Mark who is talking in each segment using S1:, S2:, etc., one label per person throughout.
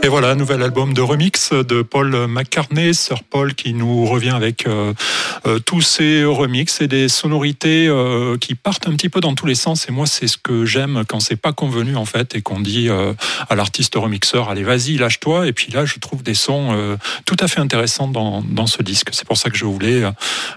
S1: Et voilà, nouvel album de remix de Paul McCartney, Sir Paul, qui nous revient avec euh, euh, tous ces remixes et des sonorités euh, qui partent un petit peu dans tous les sens. Et moi, c'est ce que j'aime quand c'est pas convenu en fait et qu'on dit à l'artiste remixeur, allez, vas-y, lâche-toi. Et puis là, je trouve des sons tout à fait intéressants dans, dans ce disque. C'est pour ça que je voulais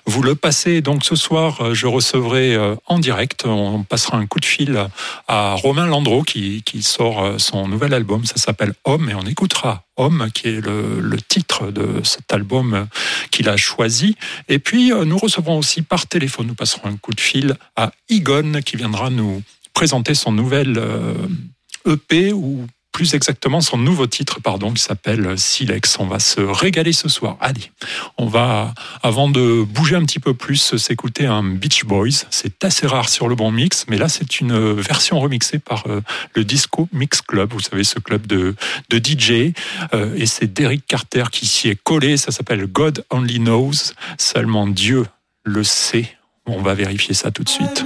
S1: vous le passer. Donc ce soir, je recevrai en direct, on passera un coup de fil à Romain Landreau qui, qui sort son nouvel album. Ça s'appelle Homme et on écoutera Homme, qui est le, titre de cet album qu'il a choisi. Et puis, euh, nous recevrons aussi par téléphone, nous passerons un coup de fil à Igon, qui viendra nous présenter son nouvel EP euh, e ou plus exactement son nouveau titre, pardon, qui s'appelle Silex. On va se régaler ce soir. Allez, on va, avant de bouger un petit peu plus, s'écouter un Beach Boys. C'est assez rare sur le bon mix, mais là, c'est une version remixée par euh, le Disco Mix Club. Vous savez, ce club de, de DJ. Euh, et c'est Derek Carter qui s'y est collé. Ça s'appelle God Only Knows. Seulement Dieu le sait. On va vérifier ça tout de suite.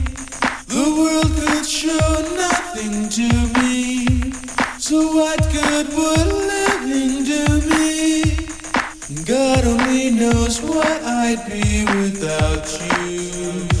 S1: God only knows what I'd be without you.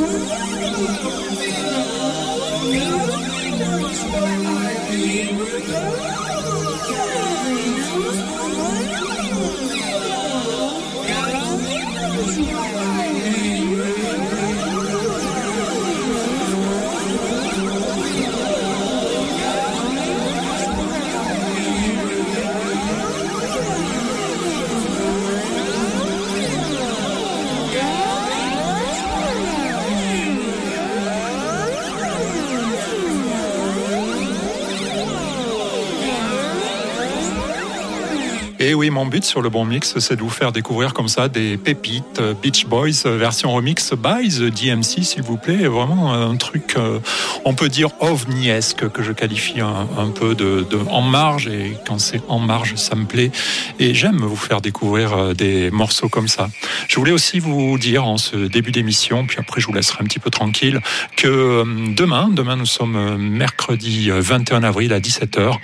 S2: Música Mon but sur le bon mix, c'est de vous faire découvrir comme ça des pépites euh, Beach Boys euh, version remix by The DMC, s'il vous plaît. Vraiment un truc, euh, on peut dire ovniesque, que je qualifie un, peu de, en marge. Et quand c'est en marge, ça me plaît. Et j'aime vous faire découvrir des morceaux comme ça. Je voulais aussi vous dire en ce début d'émission, puis après je vous laisserai un petit peu tranquille, que demain, demain nous sommes mercredi 21 avril à 17h,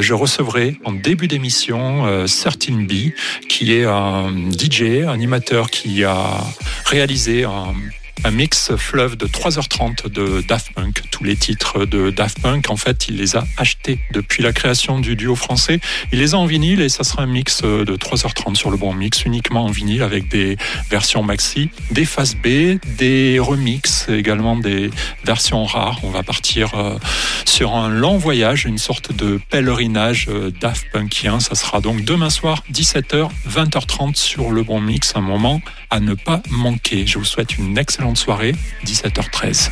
S2: je recevrai en début d'émission Qui est un DJ, animateur qui a réalisé un un mix fleuve de 3h30 de Daft Punk. Tous les titres de Daft Punk, en fait, il les a achetés depuis la création du duo français. Il les a en vinyle et ça sera un mix de 3h30 sur le bon mix, uniquement en vinyle avec des versions maxi, des phases B, des remixes, également des versions rares. On va partir euh, sur un long voyage, une sorte de pèlerinage euh, Daft Punkien. Ça sera donc demain soir, 17h, 20h30 sur le bon mix, un moment à ne pas manquer. Je vous souhaite une excellente soirée, 17h13.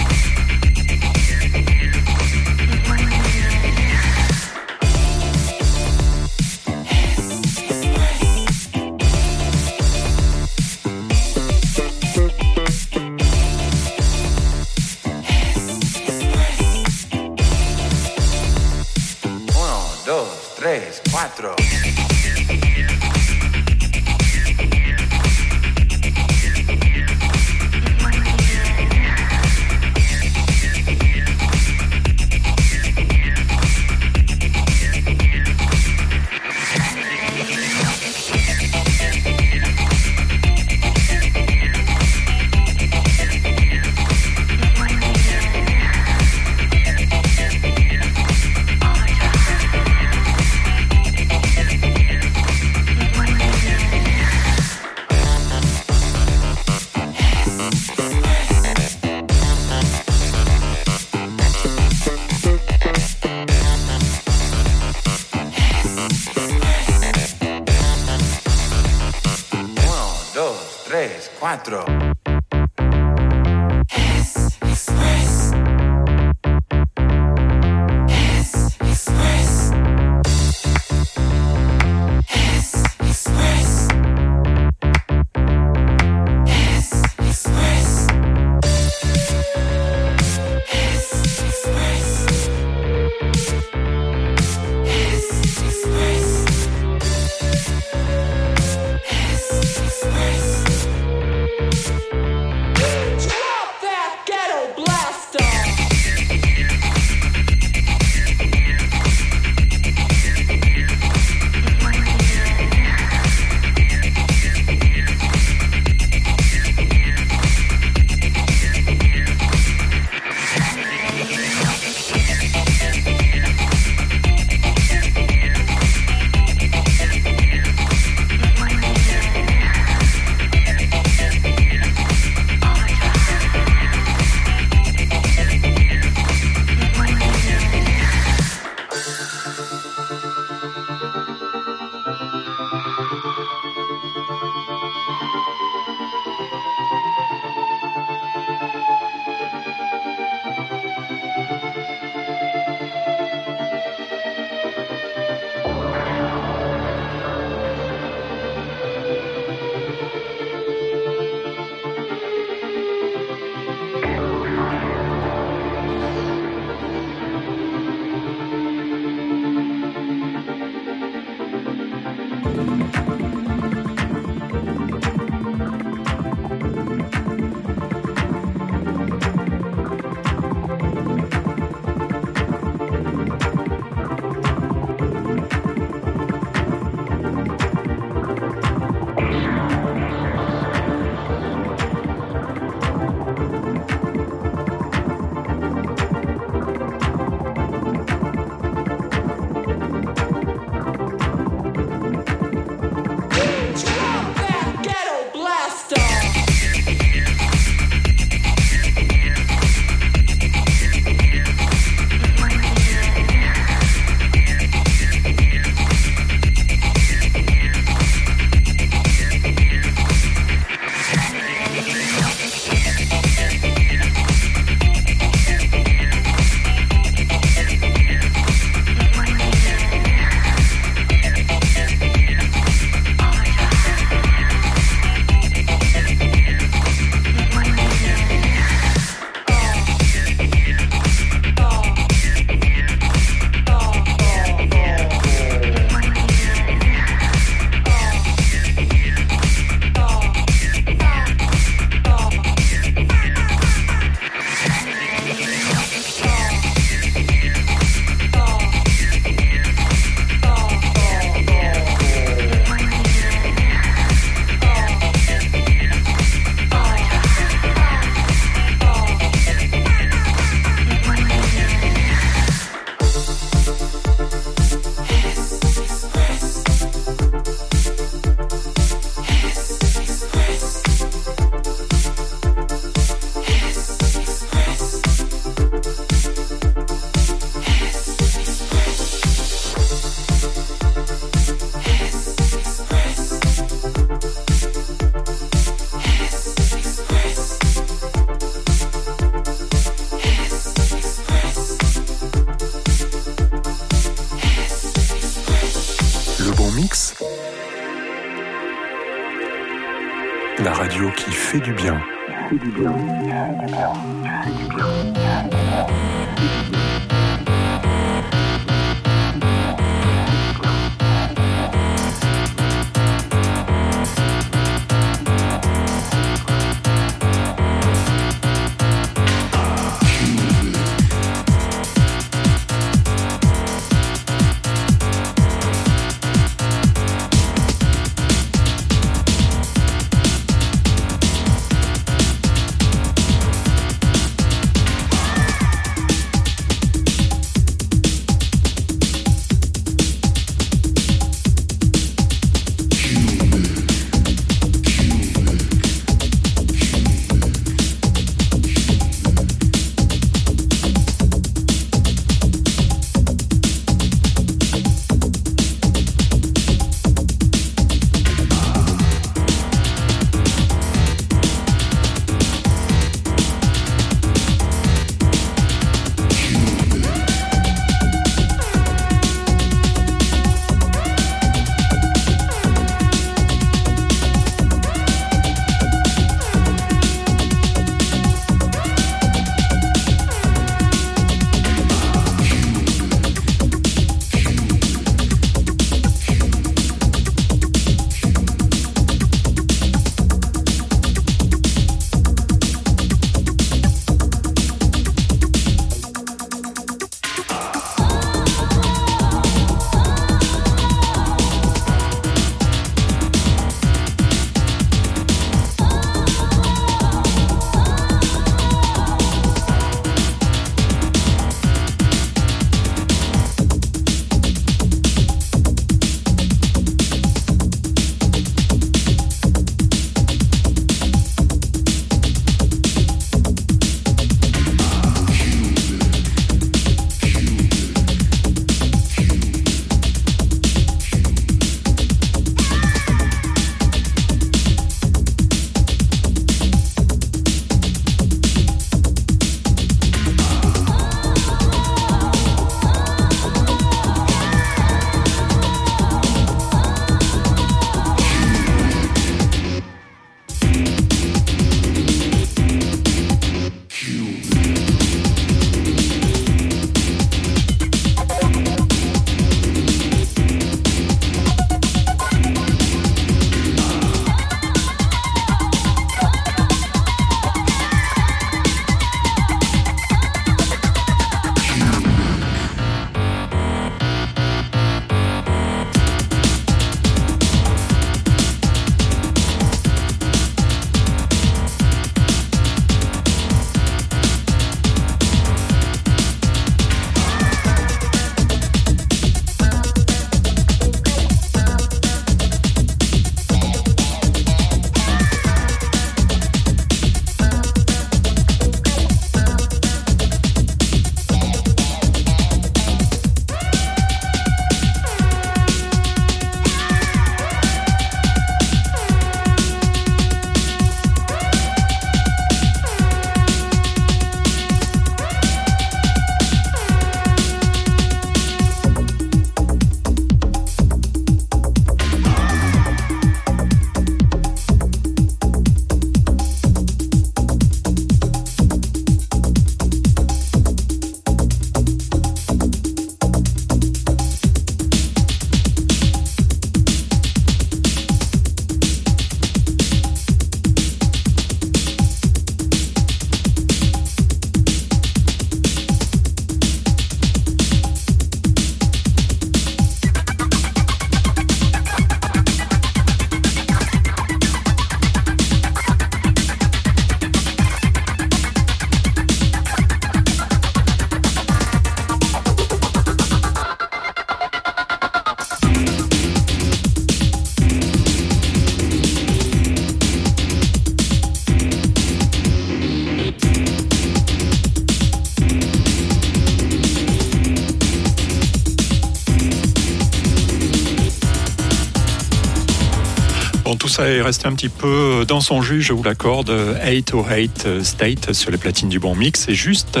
S2: Ça est resté un petit peu dans son jus, je vous l'accorde. 808 State sur les platines du bon mix. Et juste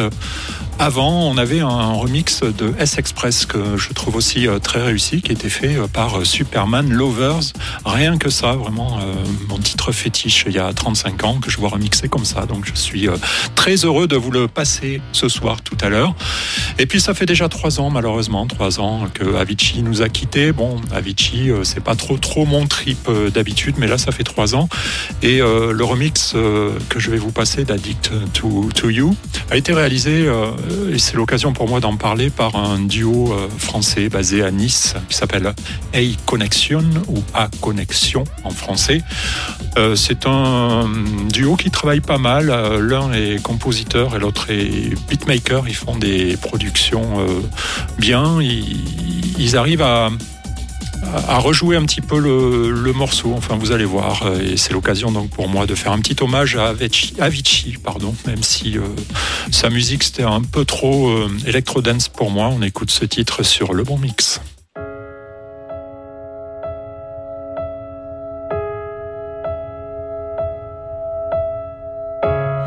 S3: avant, on avait un remix de S-Express que je trouve aussi euh, très réussi, qui était fait euh, par euh, Superman Lovers. Rien que ça, vraiment mon titre fétiche il y a 35 ans que je vois remixer comme ça. Donc je suis très heureux de vous le passer ce soir tout à l'heure. Et puis ça fait déjà trois ans, malheureusement, trois ans que Avicii nous a quittés. Bon, Avicii, c'est pas trop trop mon trip d'habitude, mais là ça fait trois ans. Et le remix que je vais vous passer d'Addict to, to You a été réalisé et c'est l'occasion pour moi d'en parler par un duo euh, français basé à Nice qui s'appelle A Connection ou A Connexion en français. Euh, c'est un duo qui travaille pas mal. Euh, l'un est compositeur et l'autre est beatmaker. Ils font des productions bien. Ils arrivent à à rejouer un petit peu le, morceau. Enfin, vous allez voir. Et c'est l'occasion donc pour moi de faire un petit hommage à Avicii, pardon, même si euh, sa musique c'était un peu trop euh, électro-dance pour moi. On écoute ce titre sur le bon mix.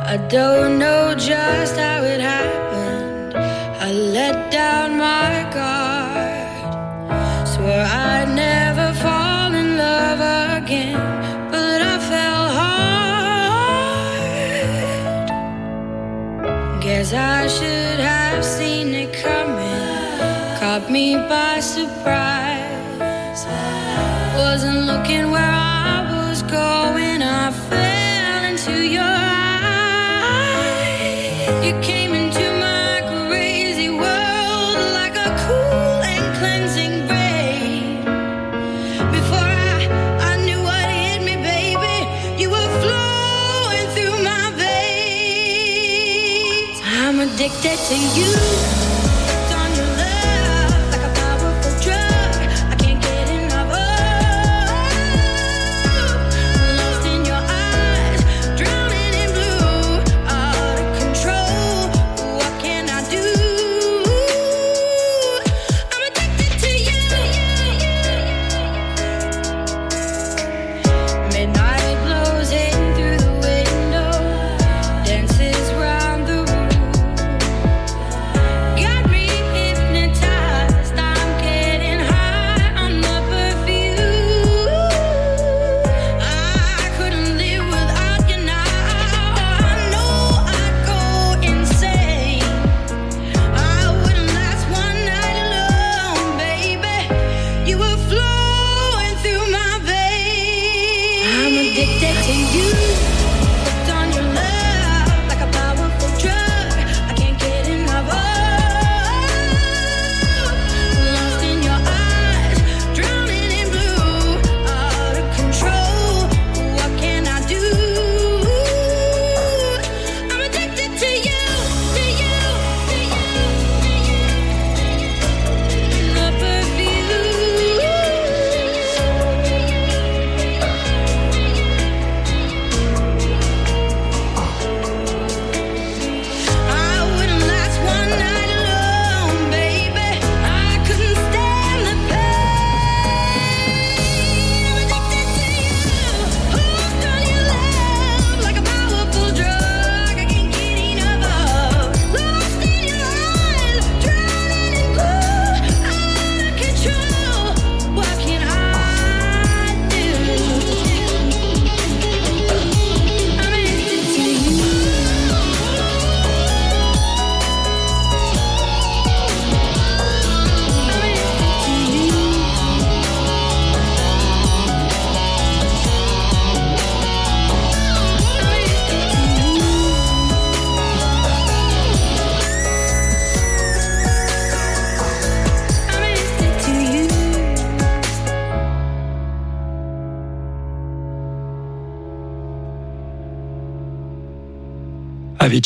S3: I don't know just how it happened. Should have seen it coming, caught me by surprise. To you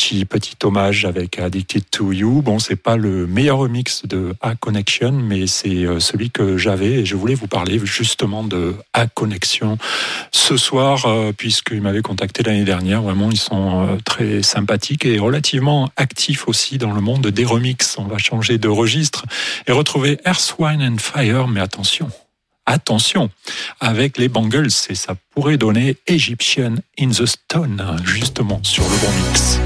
S3: Petit hommage avec Addicted to You. Bon, c'est pas le meilleur remix de A Connection, mais c'est euh, celui que j'avais et je voulais vous parler justement de A Connection ce soir, euh, puisqu'ils m'avaient contacté l'année dernière. Vraiment, ils sont euh, très sympathiques et relativement actifs aussi dans le monde des remixes. On va changer de registre et retrouver Earth, Wine and Fire, mais attention, attention, avec les Bangles, et ça pourrait donner Egyptian in the Stone, justement, sur le bon mix.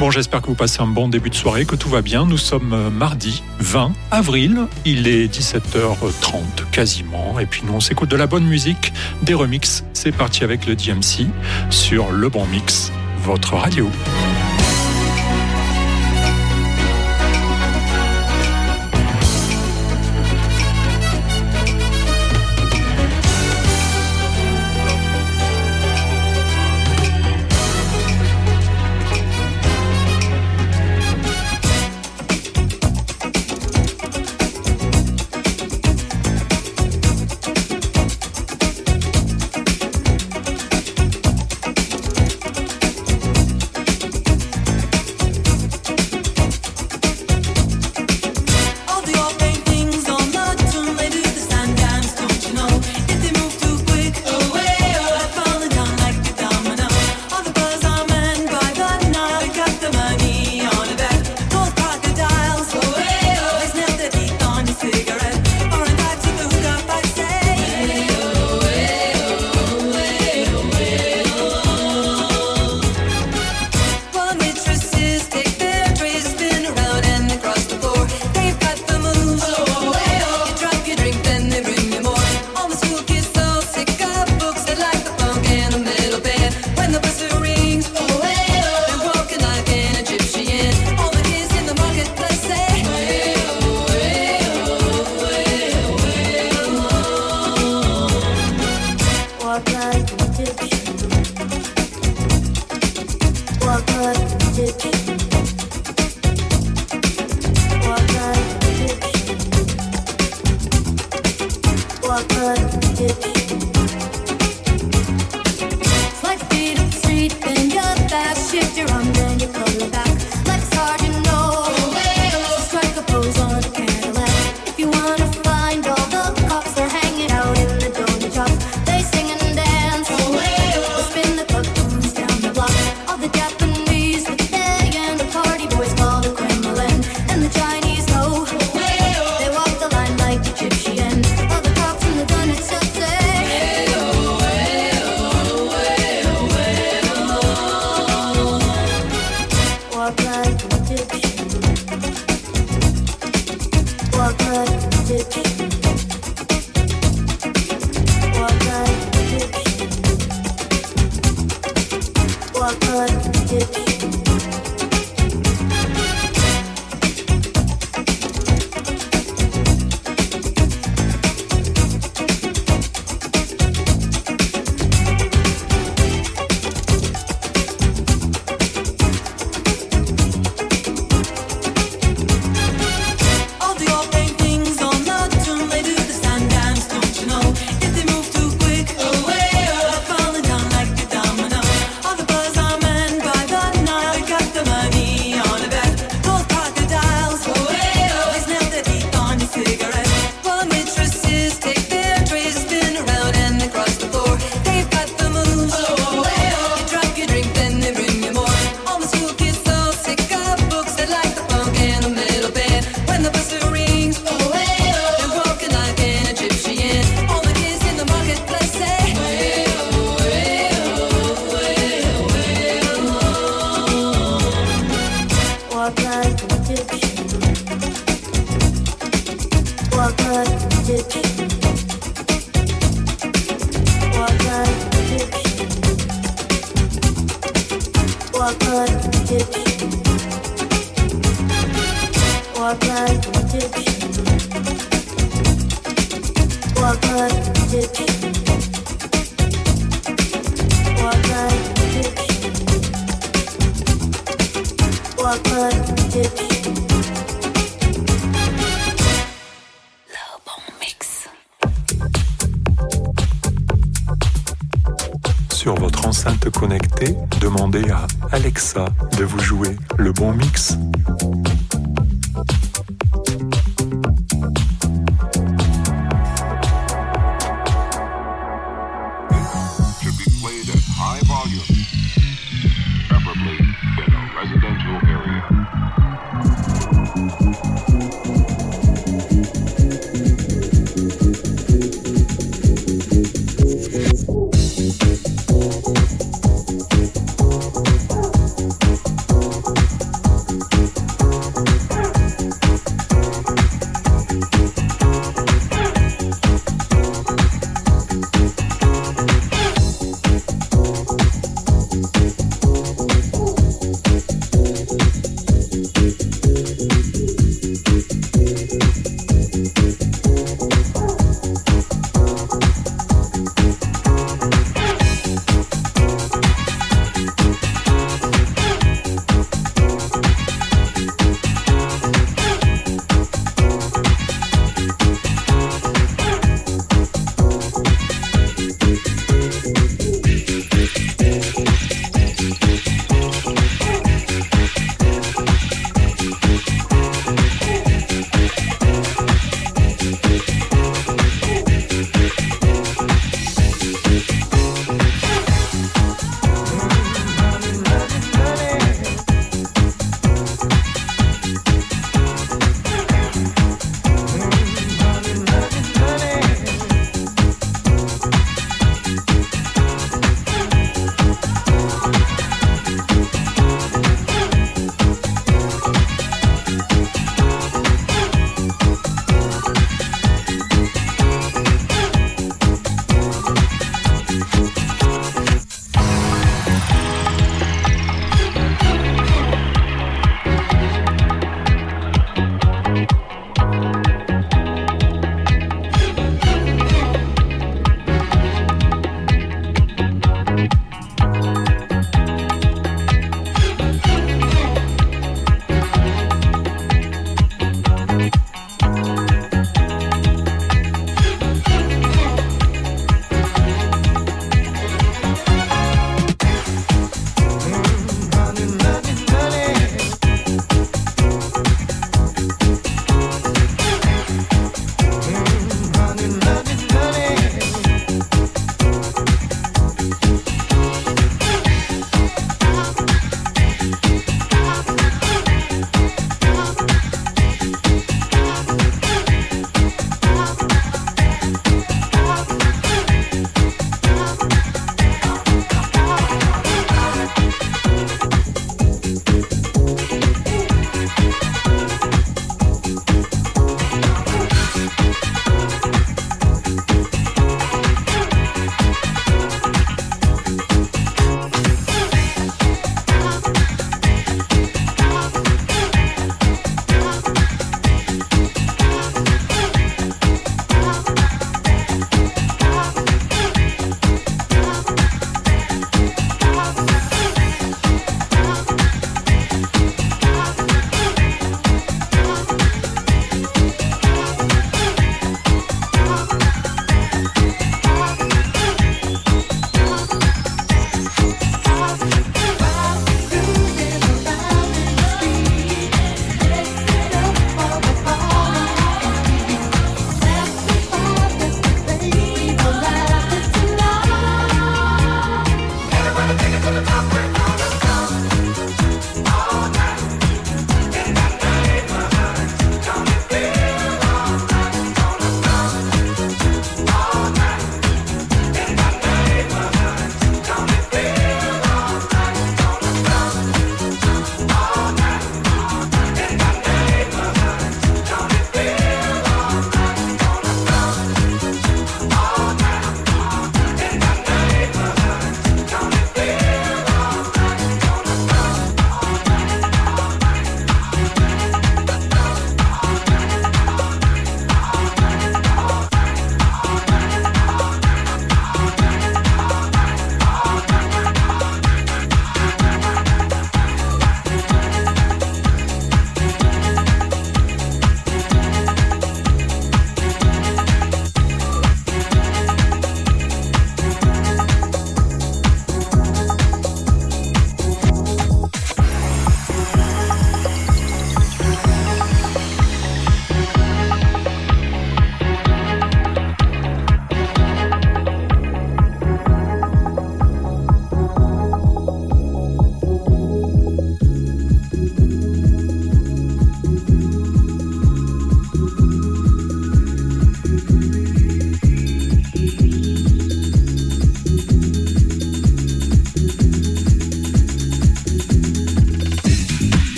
S4: Bon, j'espère que vous passez un bon début de soirée, que tout va bien. Nous sommes euh, mardi 20 avril. Il est 17h30 quasiment. Et puis nous, on s'écoute de la bonne musique, des remixes. C'est parti avec le DMC sur Le Bon Mix, votre radio.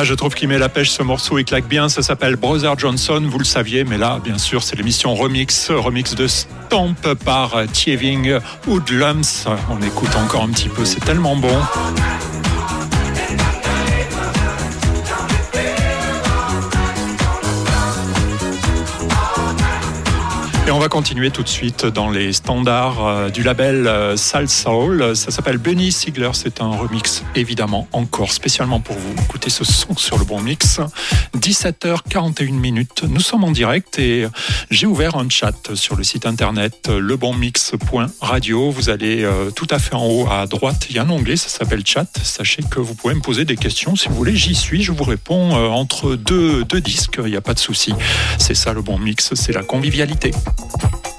S2: Ah, je trouve qu'il met la pêche ce morceau, il claque bien. Ça s'appelle Brother Johnson, vous le saviez, mais là, bien sûr, c'est l'émission Remix, remix de Stamp par Thieving Woodlums. On écoute encore un petit peu, c'est tellement bon. Continuer tout de suite dans les standards euh, du label euh, Sal Soul. Ça s'appelle Benny Sigler. C'est un remix évidemment encore spécialement pour vous. Écoutez ce son sur le bon mix. 17h41 minutes. Nous sommes en direct et j'ai ouvert un chat sur le site internet lebonmix.radio. Vous allez euh, tout à fait en haut à droite. Il y a un onglet, ça s'appelle chat. Sachez que vous pouvez me poser des questions si vous voulez. J'y suis. Je vous réponds entre deux, deux disques. Il n'y a pas de souci. C'est ça le bon mix. C'est la convivialité. Thank you.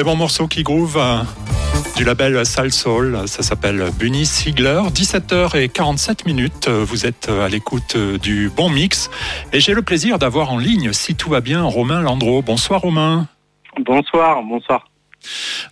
S2: Très bon morceau qui groove euh, du label Sal Soul. Ça s'appelle Bunny Sigler. 17h47 minutes. Vous êtes à l'écoute du bon mix. Et j'ai le plaisir d'avoir en ligne, si tout va bien, Romain Landreau. Bonsoir Romain.
S5: Bonsoir, bonsoir.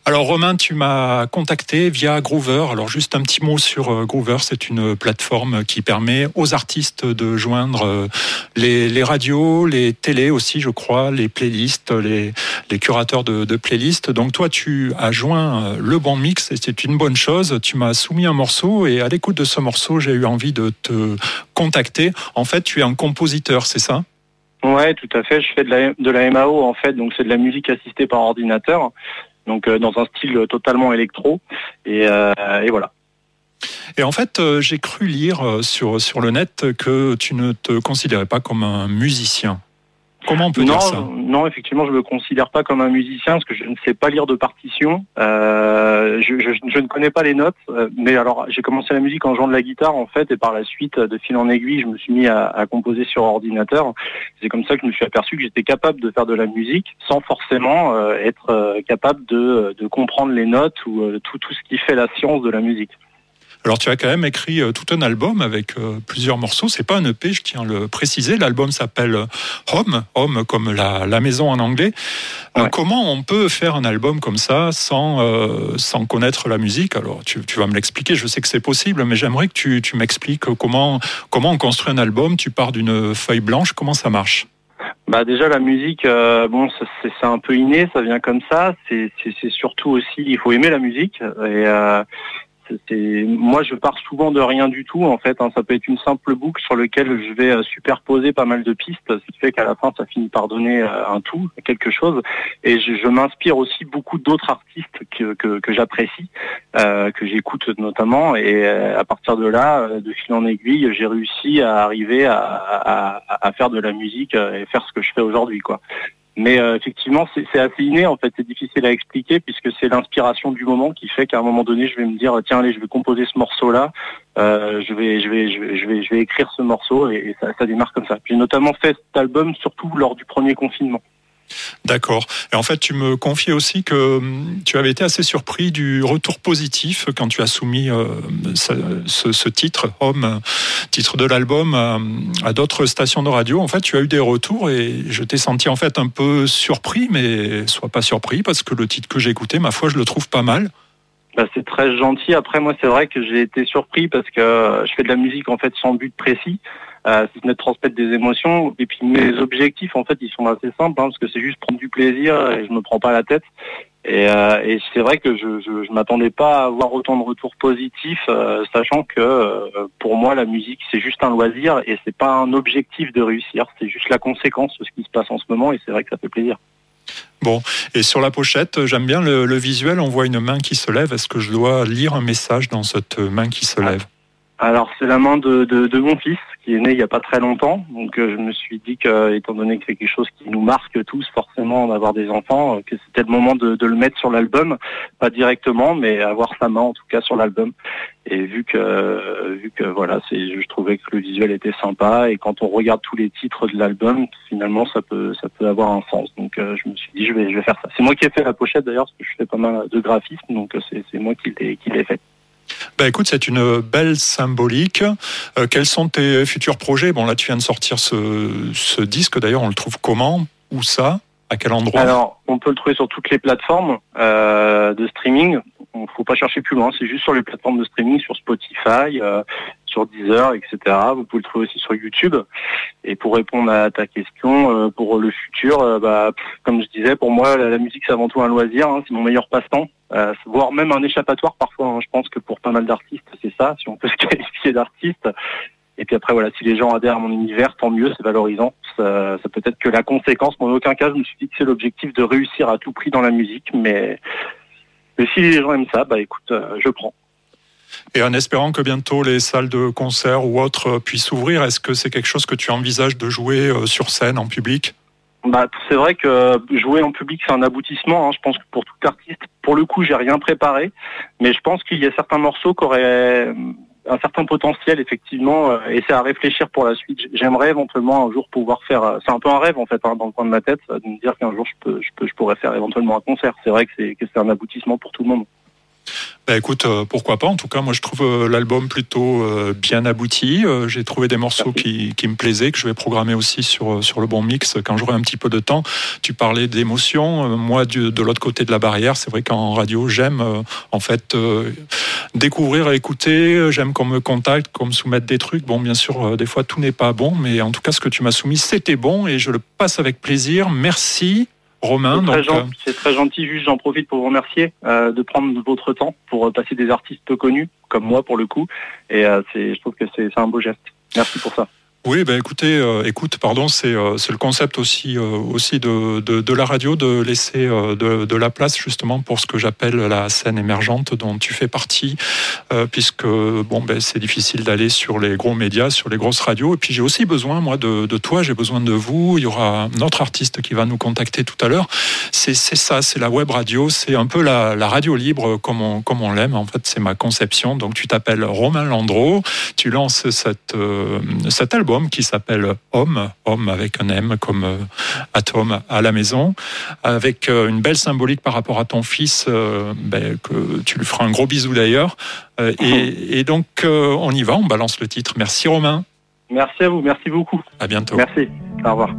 S2: Alors Romain, tu m'as contacté via Groover. Alors juste un petit mot sur euh, Groover, c'est une plateforme qui permet aux artistes de joindre euh, les, radios, les télés aussi, je crois, les playlists, les, curateurs de, playlists. Donc toi, tu as joint euh, le bon mix et c'est une bonne chose. Tu m'as soumis un morceau et à l'écoute de ce morceau, j'ai eu envie de te contacter. En fait, tu es un compositeur, c'est ça?
S5: Ouais, tout à fait. Je fais de la, de la MAO en fait, donc c'est de la musique assistée par ordinateur donc euh, dans un style totalement électro. Et, euh, voilà.
S2: Et en fait, euh, j'ai cru lire sur, sur le net que tu ne te considérais pas comme un musicien. Comment on peut
S5: non,
S2: dire ça
S5: Non, effectivement, je ne me considère pas comme un musicien parce que je ne sais pas lire de partition. Euh, je, ne connais pas les notes, euh, mais alors j'ai commencé la musique en jouant de la guitare en fait, et par la suite, de fil en aiguille, je me suis mis à, composer sur ordinateur. C'est comme ça que je me suis aperçu que j'étais capable de faire de la musique sans forcément euh, être capable de, de, comprendre les notes ou tout, tout ce qui fait la science de la musique.
S2: Alors tu as quand même écrit euh, tout un album avec euh, plusieurs morceaux. C'est pas un EP, je tiens à le préciser. L'album s'appelle Home, Home comme la, maison en anglais. Euh, comment on peut faire un album comme ça sans, sans connaître la musique? Alors tu, vas me l'expliquer, je sais que c'est possible, mais j'aimerais que tu, tu m'expliques comment, comment on construit un album. Tu pars d'une feuille blanche, comment ça marche?
S5: Bah déjà la musique, bon c'est un peu inné, ça vient comme ça. C'est surtout aussi il faut aimer la musique et, moi je pars souvent de rien du tout en fait. Hein. Ça peut être une simple boucle sur laquelle je vais euh, superposer pas mal de pistes, ce qui fait qu'à la fin ça finit par donner euh, un tout, quelque chose. Et je, m'inspire aussi beaucoup d'autres artistes que, que, j'apprécie, euh, que j'écoute notamment. Et à partir de là, de fil en aiguille, j'ai réussi à arriver à, à, faire de la musique et faire ce que je fais aujourd'hui quoi. Mais euh, effectivement, c'est assez inné. En fait, c'est difficile à expliquer puisque c'est l'inspiration du moment qui fait qu'à un moment donné, je vais me dire tiens, allez, je vais composer ce morceau-là. Euh, je, vais, je, vais, je, vais, je, vais, je vais écrire ce morceau et, ça démarre comme ça. J'ai notamment fait cet album surtout lors du premier confinement.
S2: D'accord. Et en fait, tu me confiais aussi que hum, tu avais été assez surpris du retour positif quand tu as soumis euh, ce, titre, Homme, titre de l'album, à, d'autres stations de radio. En fait, tu as eu des retours et je t'ai senti en fait un peu surpris, mais sois pas surpris parce que le titre que j'ai écouté, ma foi, je le trouve pas mal.
S5: Bah, c'est très gentil. Après, moi, c'est vrai que j'ai été surpris parce que je fais de la musique en fait sans but précis euh, si ce n'est de transmettre des émotions. Et puis mes objectifs, en fait, ils sont assez simples, hein, parce que c'est juste prendre du plaisir et je me prends pas la tête. Et, euh, c'est vrai que je ne m'attendais pas à avoir autant de retours positifs, euh, sachant que euh, pour moi la musique c'est juste un loisir et c'est pas un objectif de réussir, c'est juste la conséquence de ce qui se passe en ce moment et c'est vrai que ça fait plaisir.
S2: Bon, et sur la pochette, j'aime bien le, le, visuel, on voit une main qui se lève. Est-ce que je dois lire un message dans cette main qui se lève?
S5: Alors c'est la main de, de, mon fils qui est né il n'y a pas très longtemps. Donc euh, je me suis dit que, étant donné que c'est quelque chose qui nous marque tous forcément d'avoir des enfants, euh, que c'était le moment de, le mettre sur l'album, pas directement, mais avoir sa main en tout cas sur l'album. Et vu que vu que voilà, c'est je trouvais que le visuel était sympa et quand on regarde tous les titres de l'album, finalement ça peut ça peut avoir un sens. Donc euh, je me suis dit je vais je vais faire ça. C'est moi qui ai fait la pochette d'ailleurs parce que je fais pas mal de graphisme, donc c'est moi qui qui l'ai fait.
S2: Ben écoute, c'est une belle symbolique. Euh, quels sont tes futurs projets? Bon, là, tu viens de sortir ce, disque. D'ailleurs, on le trouve comment? Où ça? À quel endroit?
S5: Alors, on peut le trouver sur toutes les plateformes euh, de streaming. Il ne faut pas chercher plus loin. C'est juste sur les plateformes de streaming, sur Spotify, euh, sur Deezer, etc. Vous pouvez le trouver aussi sur YouTube. Et pour répondre à ta question, pour le futur, bah, comme je disais, pour moi, la, musique, c'est avant tout un loisir. Hein. c'est mon meilleur passe-temps. Euh, voire même un échappatoire parfois. Hein. Je pense que pour pas mal d'artistes, c'est ça, si on peut se qualifier d'artiste. Et puis après, voilà, si les gens adhèrent à mon univers, tant mieux, c'est valorisant. Ça, peut être que la conséquence, mais en aucun cas, je me suis dit que c'est l'objectif de réussir à tout prix dans la musique, mais, si les gens aiment ça, bah écoute, euh, je prends.
S2: Et en espérant que bientôt les salles de concert ou autres puissent s'ouvrir, est-ce que c'est quelque chose que tu envisages de jouer euh, sur scène, en public?
S5: Bah, c'est vrai que jouer en public, c'est un aboutissement. Hein. Je pense que pour tout artiste, pour le coup, j'ai rien préparé, mais je pense qu'il y a certains morceaux qui auraient un certain potentiel effectivement euh, et c'est à réfléchir pour la suite. J'aimerais éventuellement un jour pouvoir faire. euh, C'est un peu un rêve en fait hein, dans le coin de ma tête euh, de me dire qu'un jour je je je pourrais faire éventuellement un concert. C'est vrai que c'est un aboutissement pour tout le monde.
S2: Bah, écoute, euh, pourquoi pas. En tout cas, moi, je trouve euh, l'album plutôt euh, bien abouti. J'ai trouvé des morceaux qui, qui me plaisaient, que je vais programmer aussi sur, sur le bon mix quand j'aurai un petit peu de temps. Tu parlais d'émotion. Moi, du- de l'autre côté de la barrière, c'est vrai qu'en radio, j'aime en fait découvrir et écouter. J'aime qu'on me contacte, qu'on me soumette des trucs. Bon, bien sûr, des fois, tout n'est pas bon, mais en tout cas, ce que tu m'as soumis, c'était bon et je le passe avec plaisir. Merci. Romain,
S5: C'est très,
S2: donc, euh,
S5: gentil, c'est très gentil, juste j'en profite pour vous remercier euh, de prendre votre temps pour euh, passer des artistes peu connus, comme moi pour le coup, et euh, c'est, je trouve que c'est un beau geste. Merci pour ça.
S2: Oui, ben écoutez, euh, écoute, pardon, c'est euh, le concept aussi euh, aussi de, de, la radio de laisser euh, de, la place justement pour ce que j'appelle la scène émergente dont tu fais partie, puisque bon ben c'est difficile d'aller sur les gros médias, sur les grosses radios, et puis j'ai aussi besoin moi de, toi, j'ai besoin de vous. Il y aura un autre artiste qui va nous contacter tout à l'heure. C'est ça, c'est la web radio, c'est un peu la, radio libre comme on comme on l'aime. En fait, c'est ma conception. Donc tu t'appelles Romain Landreau, tu lances cette cet album qui s'appelle Homme, Homme avec un M comme euh, atome à la maison, avec euh, une belle symbolique par rapport à ton fils, euh, ben, que tu lui feras un gros bisou d'ailleurs. Et, et donc on y va, on balance le titre. Merci Romain,
S5: Merci à vous, merci beaucoup.
S2: à bientôt.
S5: Merci. Au revoir.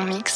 S6: Mix.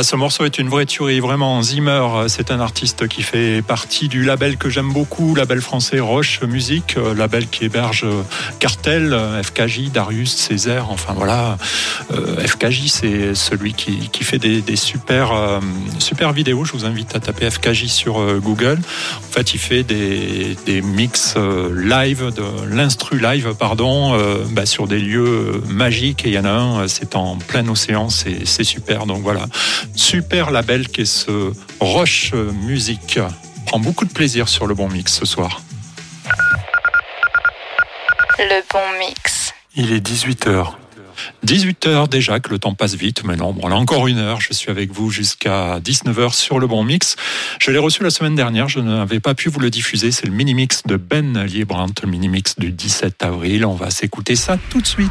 S2: Ah, ce morceau est une vraie tuerie, vraiment. Zimmer, c'est un artiste qui fait partie du label que j'aime beaucoup, label français Roche Musique, euh, label qui héberge euh, Cartel, euh, FKJ, Darius, Césaire, enfin voilà. FKJ, c'est celui qui, qui fait des, super, super vidéos. Je vous invite à taper FKJ sur Google. Fait, il fait des, des mix live, de l'instru live, pardon, bah, sur des lieux magiques. Et il y en a un, c'est en plein océan, c'est super. Donc voilà, super label qui est ce Roche Musique. Prends beaucoup de plaisir sur le bon mix ce soir.
S6: Le bon mix.
S2: Il est 18h. 18h déjà, que le temps passe vite, mais non, bon, on a encore une heure. Je suis avec vous jusqu'à 19h sur le bon mix. Je l'ai reçu la semaine dernière, je n'avais pas pu vous le diffuser. C'est le mini-mix de Ben Liebrandt, le mini-mix du 17 avril. On va s'écouter ça tout de suite.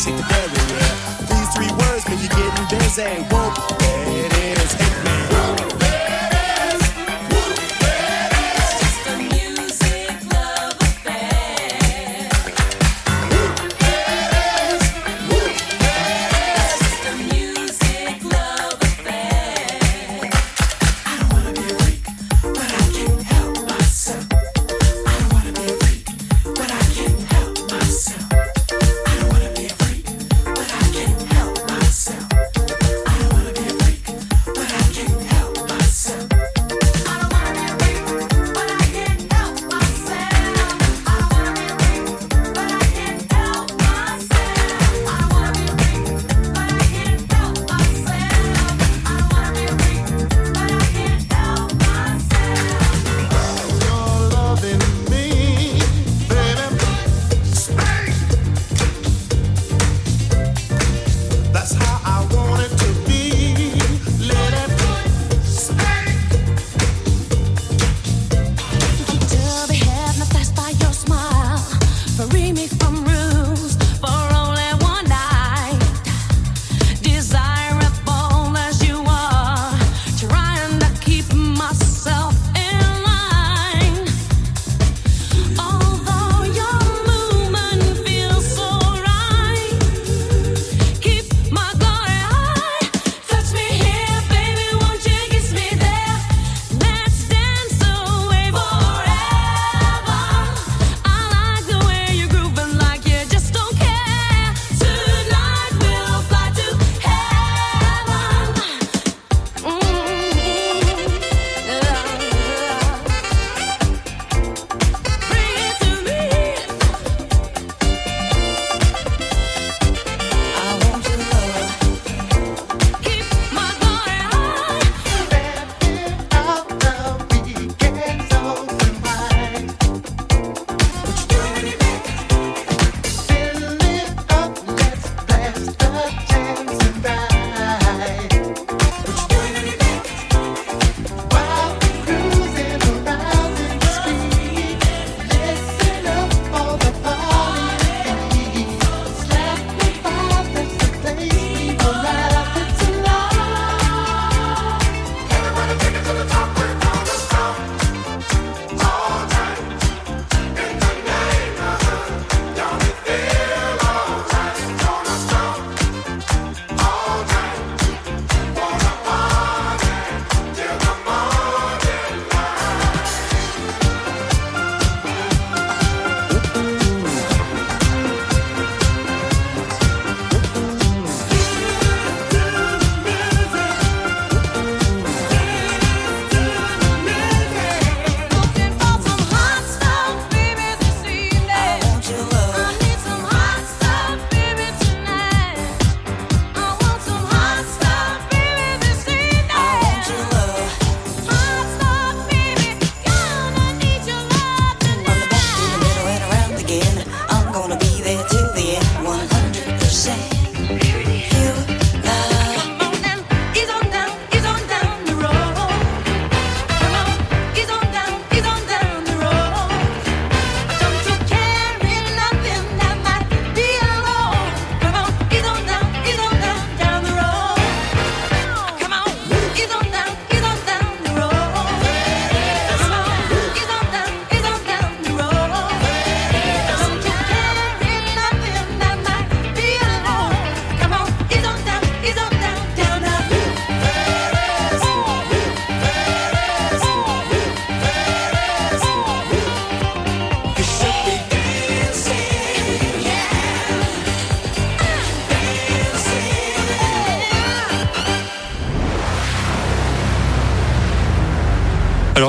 S7: shake the barrier. These three words, make you're getting busy.
S2: Whoa.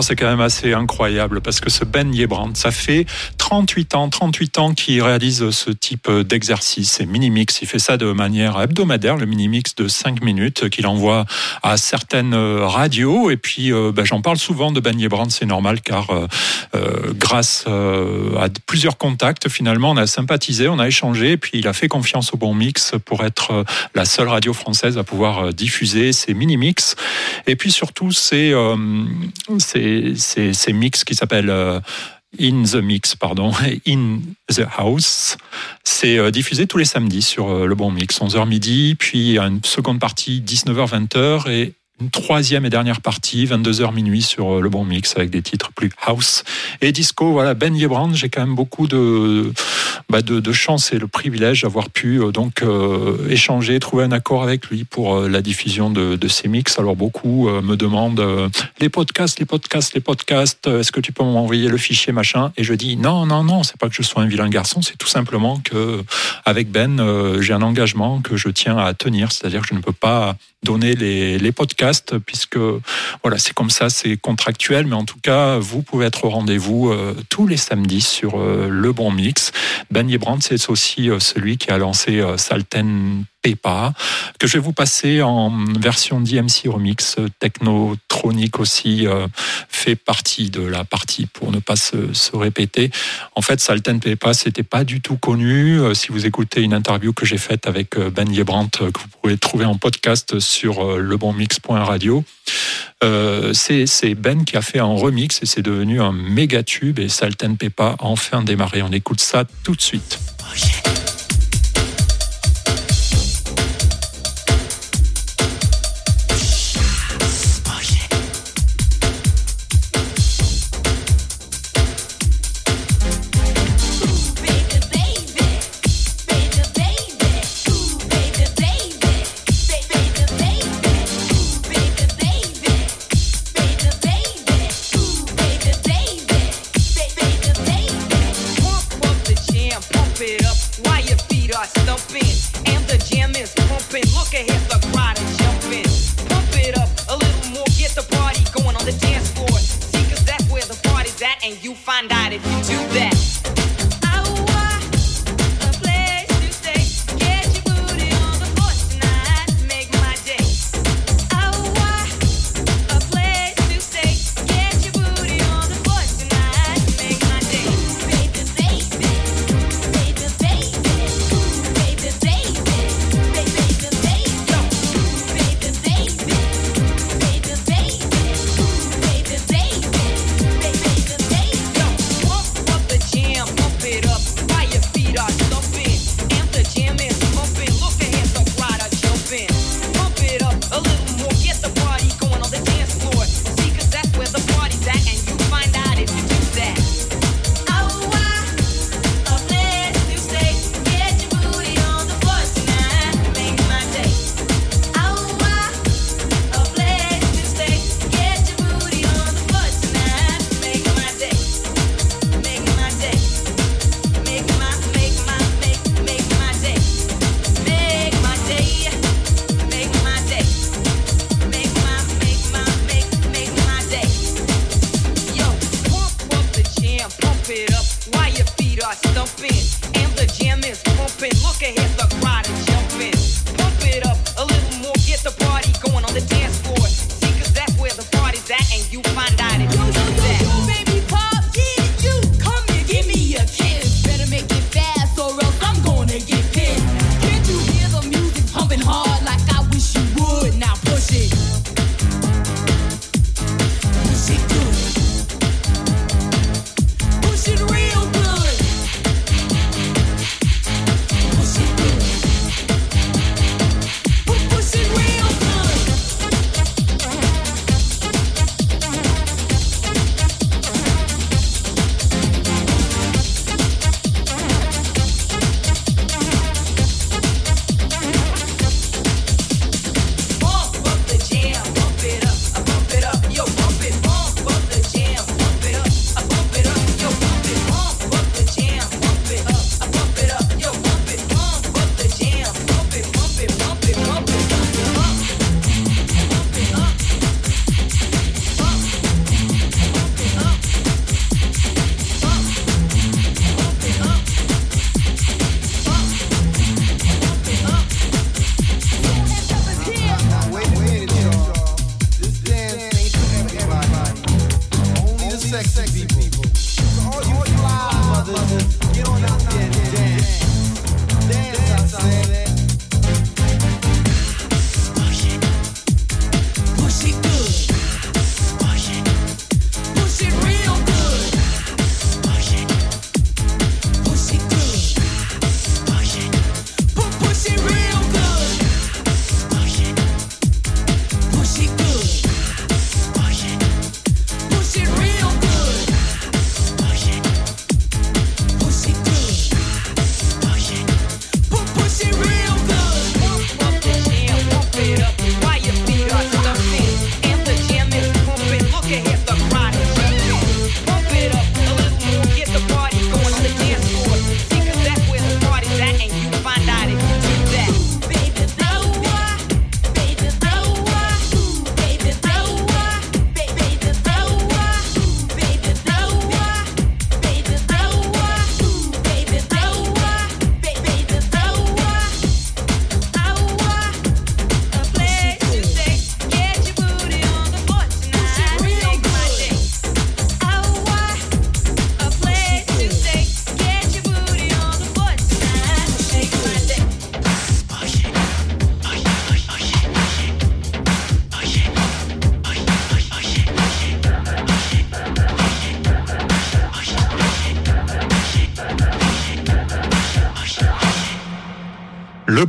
S2: C'est quand même assez incroyable parce que ce Ben Yebrand, ça fait 38 ans, 38 ans qu'il réalise ce type d'exercice, c'est mini-mix. Il fait ça de manière hebdomadaire, le mini-mix de 5 minutes qu'il envoie à certaines radios. Et puis euh, ben, j'en parle souvent de Ben Yebrand, c'est normal car euh, euh, grâce à plusieurs contacts, finalement, on a sympathisé, on a échangé, et puis il a fait confiance au bon mix pour être la seule radio française à pouvoir diffuser ces mini-mix. Et puis surtout, c'est ces, mix qui s'appellent In the Mix, pardon, In the House. C'est euh, diffusé tous les samedis sur euh, le bon mix, 11h midi, puis une seconde partie, 19h-20h, et troisième et dernière partie, 22h minuit sur euh, le bon mix avec des titres plus house et disco. Voilà, Ben Yebrand, j'ai quand même beaucoup de, bah de, chance et le privilège d'avoir pu euh, donc euh, échanger, trouver un accord avec lui pour la diffusion de, de ces mix. Alors beaucoup me demandent les podcasts, les podcasts, les podcasts, est-ce que tu peux m'envoyer le fichier machin? Et je dis non, non, non, c'est pas que je sois un vilain garçon, c'est tout simplement que avec Ben, j'ai un engagement que je tiens à tenir, c'est-à-dire que je ne peux pas donner les, les podcasts, puisque voilà, c'est comme ça, c'est contractuel, mais en tout cas, vous pouvez être au rendez-vous euh, tous les samedis sur euh, Le Bon Mix. Ben Yebrand, c'est aussi euh, celui qui a lancé Salten Pepa, que je vais vous passer en version DMC Remix. Technotronic aussi euh, fait partie de la partie pour ne pas se, répéter. En fait, Salten Pepa, c'était pas du tout connu. Euh, si vous écoutez une interview que j'ai faite avec euh, Ben Yebrandt, que vous pouvez trouver en podcast sur lebonmix.radio, c'est Ben qui a fait un remix et c'est devenu un méga tube et Salten Pepa a enfin démarré. On écoute ça tout de suite. Oh,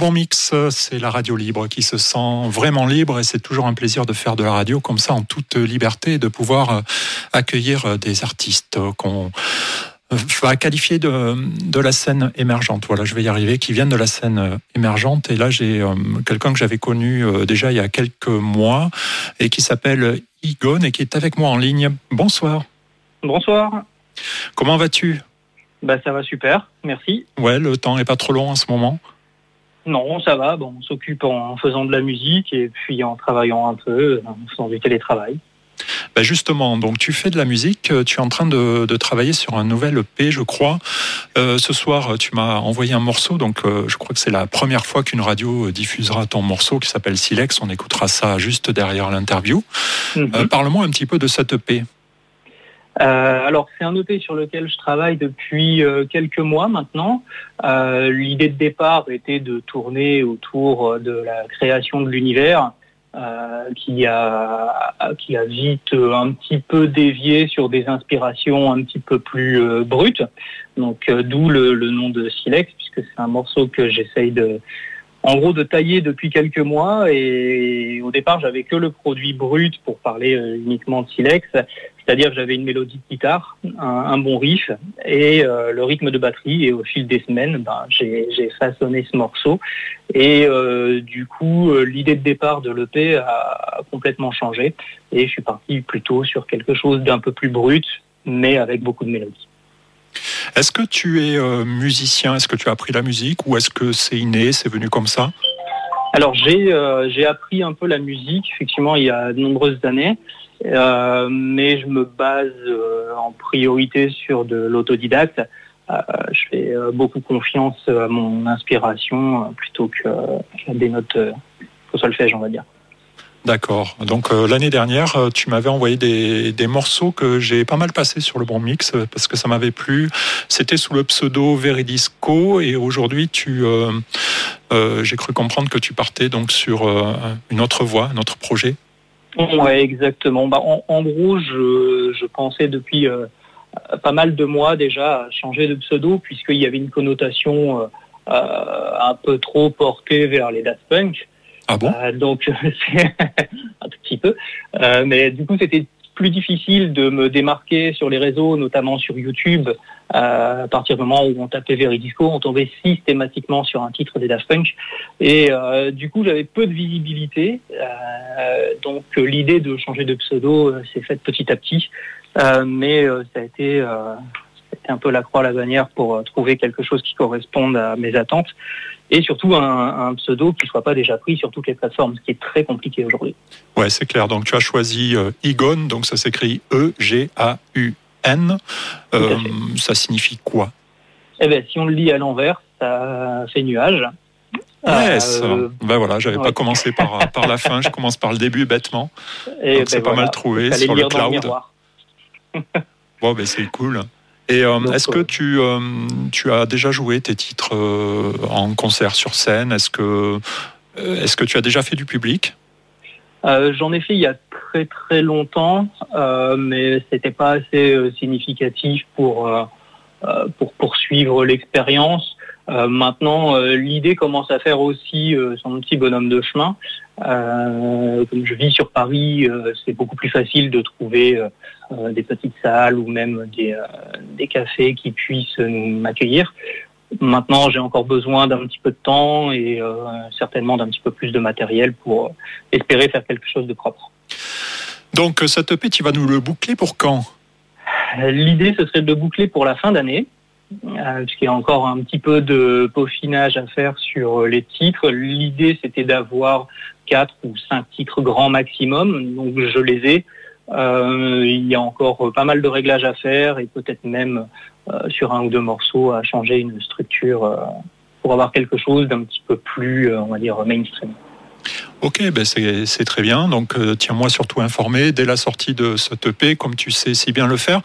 S2: bon mix, c'est la radio libre qui se sent vraiment libre et c'est toujours un plaisir de faire de la radio comme ça en toute liberté et de pouvoir euh, accueillir euh, des artistes qu'on va qualifier de, de, la scène émergente. Voilà, je vais y arriver, qui viennent de la scène émergente. Et là, j'ai quelqu'un que j'avais connu déjà il y a quelques mois et qui s'appelle Igon et qui est avec moi en ligne. Bonsoir.
S8: Bonsoir.
S2: Comment vas-tu?
S8: Bah, Ça va super, merci.
S2: Ouais, le temps est pas trop long en ce moment
S8: Non, ça va. Bon, on s'occupe en faisant de la musique et puis en travaillant un peu, en faisant du télétravail.
S2: Bah justement, donc tu fais de la musique, tu es en train de, travailler sur un nouvel EP, je crois. Euh, ce soir, tu m'as envoyé un morceau, donc euh, je crois que c'est la première fois qu'une radio diffusera ton morceau qui s'appelle Silex. On écoutera ça juste derrière l'interview. Mhm. Euh, parle-moi un petit peu de cet EP.
S8: Euh, alors c'est un EP sur lequel je travaille depuis euh, quelques mois maintenant. Euh, l'idée de départ était de tourner autour de la création de l'univers, qui a qui a vite un petit peu dévié sur des inspirations un petit peu plus brutes. Donc d'où le, le, nom de Silex, puisque c'est un morceau que j'essaye de en gros de tailler depuis quelques mois et au départ j'avais que le produit brut pour parler euh, uniquement de silex, c'est-à-dire que j'avais une mélodie de guitare, un, bon riff et euh, le rythme de batterie et au fil des semaines ben, j'ai façonné ce morceau. Et euh, du coup l'idée de départ de l'EP a complètement changé et je suis parti plutôt sur quelque chose d'un peu plus brut mais avec beaucoup de mélodie.
S2: Est-ce que tu es euh, musicien? Est-ce que tu as appris la musique? Ou est-ce que c'est inné, c'est venu comme ça?
S8: Alors euh, j'ai appris un peu la musique, effectivement, il y a de nombreuses années, euh, mais je me base en priorité sur de l'autodidacte. je fais beaucoup confiance à mon inspiration plutôt qu'à des notes au solfège, on va dire.
S2: D'accord. Donc euh, l'année dernière, euh, tu m'avais envoyé des, morceaux que j'ai pas mal passés sur le bon mix euh, parce que ça m'avait plu. C'était sous le pseudo Veridisco et aujourd'hui, j'ai cru comprendre que tu partais donc sur une autre voie, un autre projet.
S8: Ouais, exactement. Bah, en, en, gros, je, je pensais depuis pas mal de mois déjà à changer de pseudo puisqu'il y avait une connotation un peu trop portée vers les Daft Punk.
S2: Ah bon?
S8: Euh, Donc, c'est un tout petit peu. Euh, mais du coup, c'était plus difficile de me démarquer sur les réseaux, notamment sur YouTube. Euh, à partir du moment où on tapait Veridisco, on tombait systématiquement sur un titre des Daft Punk. Et du coup, j'avais peu de visibilité. donc, l'idée de changer de pseudo s'est faite petit à petit. mais ça a été un peu la croix à la bannière pour trouver quelque chose qui corresponde à mes attentes et surtout un, pseudo qui ne soit pas déjà pris sur toutes les plateformes, ce qui est très compliqué aujourd'hui.
S2: Ouais, c'est clair. Donc tu as choisi euh, Igon, donc ça s'écrit E-G-A-U-N. Euh, ça signifie quoi?
S8: Eh bien, si on le lit à l'envers, ça fait nuage.
S2: Yes. Euh, ben voilà, j'avais pas commencé par, par la fin, je commence par le début bêtement. Et donc c'est ben pas mal trouvé sur le cloud. bon, ben c'est cool. Et euh, est-ce que tu, euh, tu as déjà joué tes titres euh, en concert sur scène? Est-ce que, est que tu as déjà fait du public?
S8: J'en ai fait il y a très très longtemps, mais c'était pas assez significatif pour, pour poursuivre l'expérience. Maintenant, l'idée commence à faire aussi son petit bonhomme de chemin. Comme je vis sur Paris, c'est beaucoup plus facile de trouver des petites salles ou même des, des cafés qui puissent m'accueillir. Maintenant, j'ai encore besoin d'un petit peu de temps et certainement d'un petit peu plus de matériel pour espérer faire quelque chose de propre.
S2: Donc, cette EP, tu vas nous le boucler pour quand?
S8: L'idée, ce serait de le boucler pour la fin d'année. Euh, puisqu'il y a encore un petit peu de peaufinage à faire sur les titres. L'idée, c'était d'avoir quatre ou cinq titres grand maximum, donc je les ai. Euh, il y a encore pas mal de réglages à faire et peut-être même euh, sur un ou deux morceaux à changer une structure pour avoir quelque chose d'un petit peu plus, on va dire, mainstream.
S2: Ok, ben c'est très bien. Donc, euh, tiens-moi surtout informé dès la sortie de ce EP, comme tu sais si bien le faire.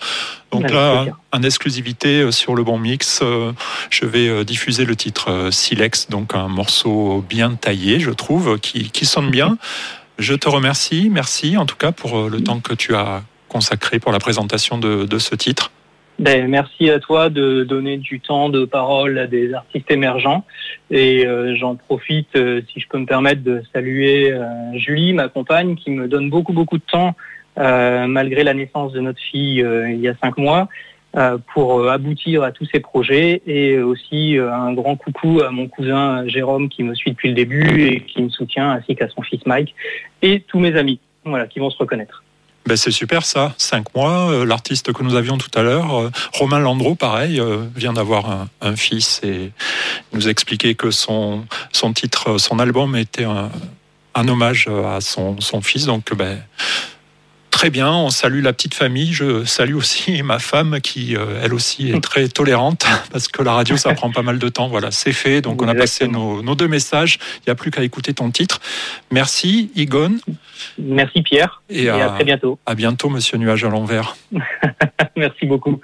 S2: Donc là, en exclusivité euh, sur le bon mix, euh, je vais diffuser le titre Silex, donc un morceau bien taillé, je trouve, qui, sonne bien. Je te remercie, merci en tout cas pour le temps que tu as consacré pour la présentation de, de ce titre.
S9: Ben, merci à toi de donner du temps de parole à des artistes émergents. Et euh, j'en profite, euh, si je peux me permettre, de saluer euh, Julie, ma compagne, qui me donne beaucoup, beaucoup de temps, malgré la naissance de notre fille il y a cinq mois, pour aboutir à tous ces projets. Et aussi un grand coucou à mon cousin Jérôme, qui me suit depuis le début et qui me soutient, ainsi qu'à son fils Mike, et tous mes amis voilà, qui vont se reconnaître.
S2: Ben c'est super ça, cinq mois. Euh, l'artiste que nous avions tout à l'heure, euh, Romain Landreau, pareil, euh, vient d'avoir un, fils et nous expliquait que son, titre, son album était un, un hommage à son, son fils. Donc ben, très bien. On salue la petite famille. Je salue aussi ma femme qui, euh, elle aussi, est très tolérante parce que la radio, ça prend pas mal de temps. Voilà, c'est fait. Donc, on a passé nos, deux messages. Il n'y a plus qu'à écouter ton titre. Merci, Igone.
S9: Merci, Pierre. Et, à, à très bientôt.
S2: À bientôt, monsieur Nuage à l'envers.
S9: Merci beaucoup.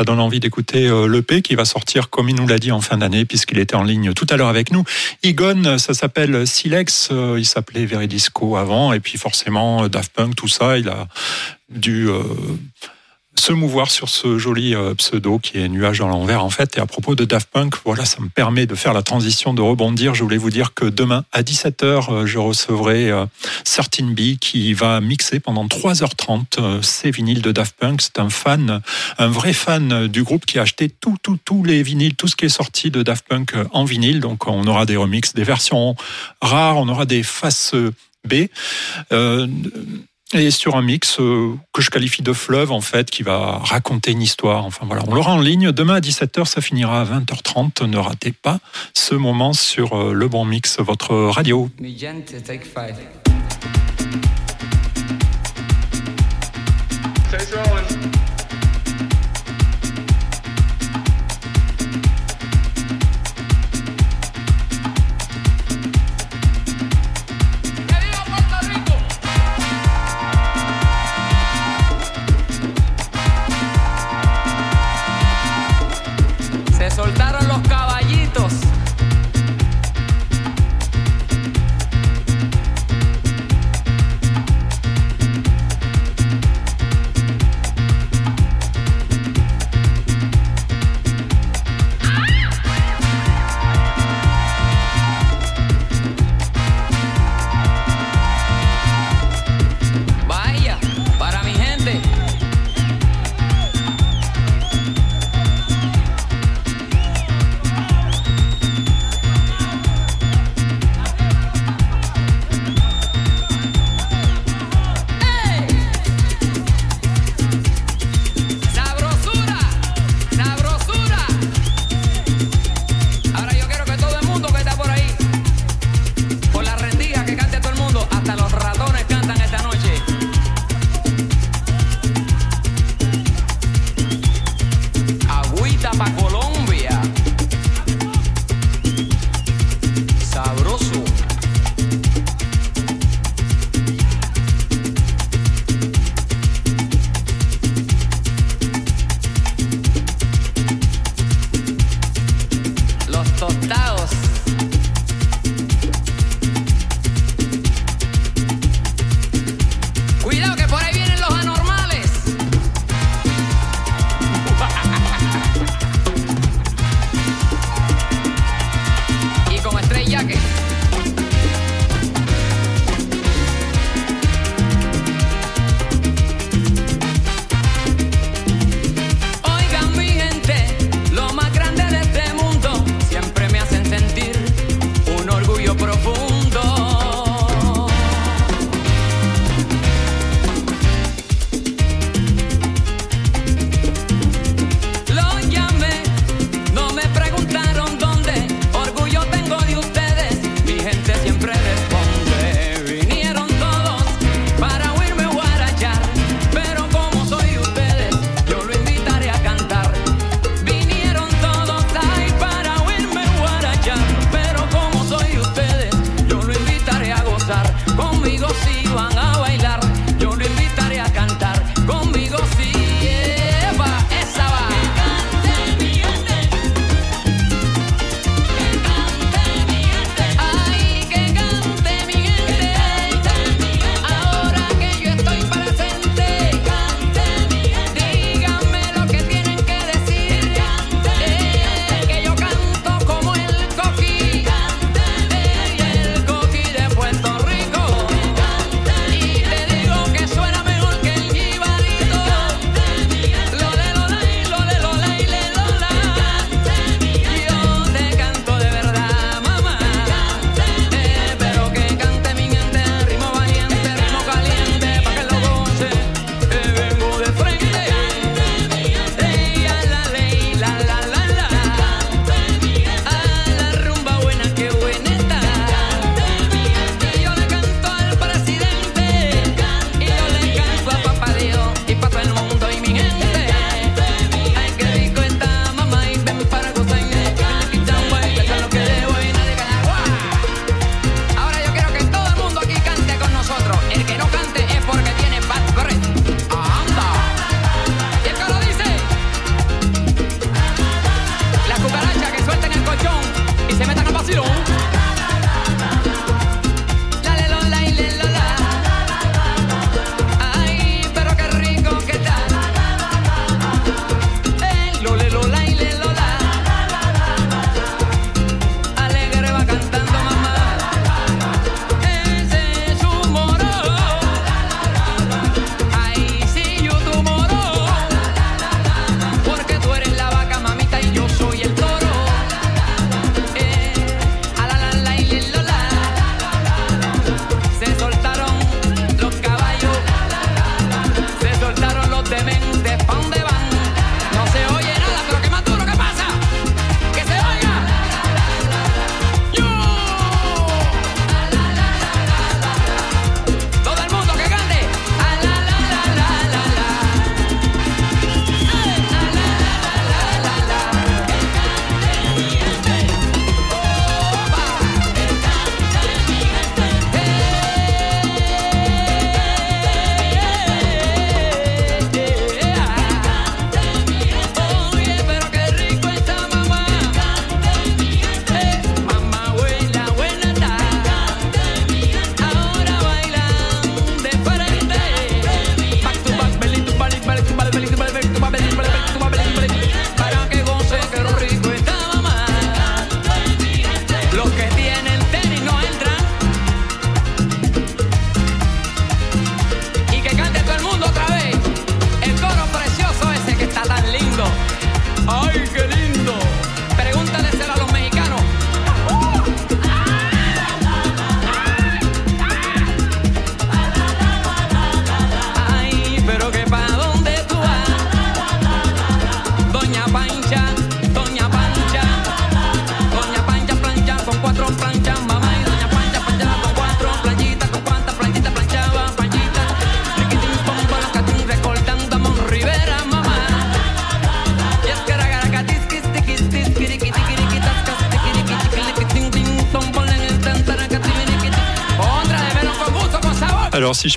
S2: Ça donne envie d'écouter euh, l'EP qui va sortir, comme il nous l'a dit, en fin d'année, puisqu'il était en ligne tout à l'heure avec nous. Igon, ça s'appelle Silex, euh, il s'appelait Veridisco avant, et puis forcément Daft Punk, tout ça, il a dû se mouvoir sur ce joli pseudo qui est nuage à l'envers en fait. Et à propos de Daft Punk, voilà, ça me permet de faire la transition, de rebondir. Je voulais vous dire que demain à 17h, je recevrai Certain B qui va mixer pendant 3h30 ces vinyles de Daft Punk. C'est un fan, un vrai fan du groupe qui a acheté tout, tout, tous les vinyles, tout ce qui est sorti de Daft Punk en vinyle. Donc on aura des remixes, des versions rares, on aura des faces B. Euh, et sur un mix euh, que je qualifie de fleuve en fait, qui va raconter une histoire. Enfin voilà, on l'aura en ligne demain à 17h, ça finira à 20h30. Ne ratez pas ce moment sur euh, le bon mix, votre radio.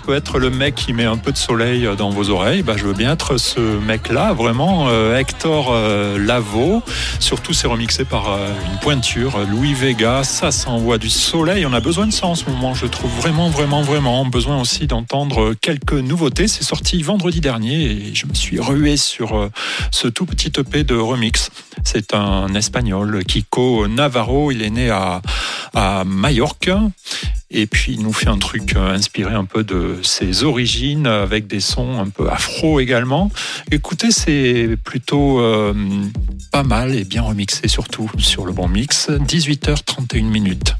S10: Peux être le mec qui met un peu de soleil dans vos oreilles, bah, je veux bien être ce mec-là, vraiment euh, Hector euh, Lavo. Surtout c'est remixé par euh, une pointure, Louis Vega. Ça, ça envoie du soleil. On a besoin de ça en ce moment, je trouve vraiment, vraiment, vraiment. Besoin aussi d'entendre quelques nouveautés. C'est sorti vendredi dernier et je me suis rué sur ce tout petit EP de remix. C'est un espagnol, Kiko Navarro. Il est né à, à Majorque et puis il nous fait un truc euh, inspiré un peu de ses origines avec des sons un peu afro également. Écoutez, c'est plutôt euh, pas mal et bien remixé surtout sur le bon mix. 18h31 minutes.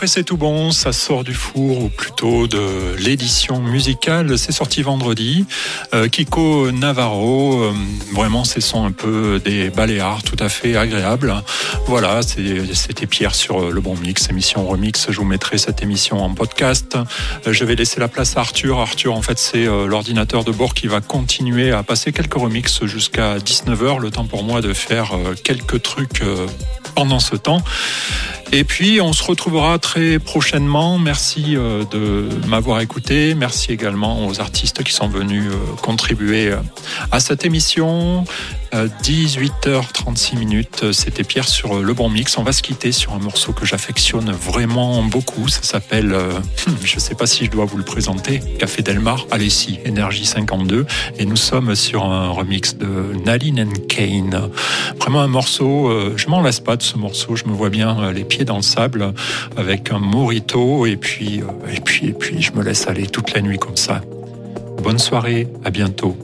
S2: Frais, c'est tout bon, ça sort du four ou plutôt de l'édition musicale. C'est sorti vendredi. Euh, Kiko Navarro, euh, vraiment, ce sont un peu des baléares tout à fait agréables. Voilà, c'était Pierre sur le bon mix, émission remix. Je vous mettrai cette émission en podcast. Euh, je vais laisser la place à Arthur. Arthur, en fait, c'est l'ordinateur de bord qui va continuer à passer quelques remixes jusqu'à 19h. Le temps pour moi de faire quelques trucs pendant ce temps. Et puis, on se retrouvera très prochainement. Merci euh, de m'avoir écouté. Merci également aux artistes qui sont venus euh, contribuer euh, à cette émission. 18h36 minutes, c'était Pierre sur Le Bon Mix. On va se quitter sur un morceau que j'affectionne vraiment beaucoup. Ça s'appelle, je ne sais pas si je dois vous le présenter, Café Delmar, allez Énergie 52. Et nous sommes sur un remix de Naline and Kane. Vraiment un morceau, je m'en lasse pas de ce morceau. Je me vois bien les pieds dans le sable avec un morito et puis, euh, et puis, et puis je me laisse aller toute la nuit comme ça. Bonne soirée, à bientôt.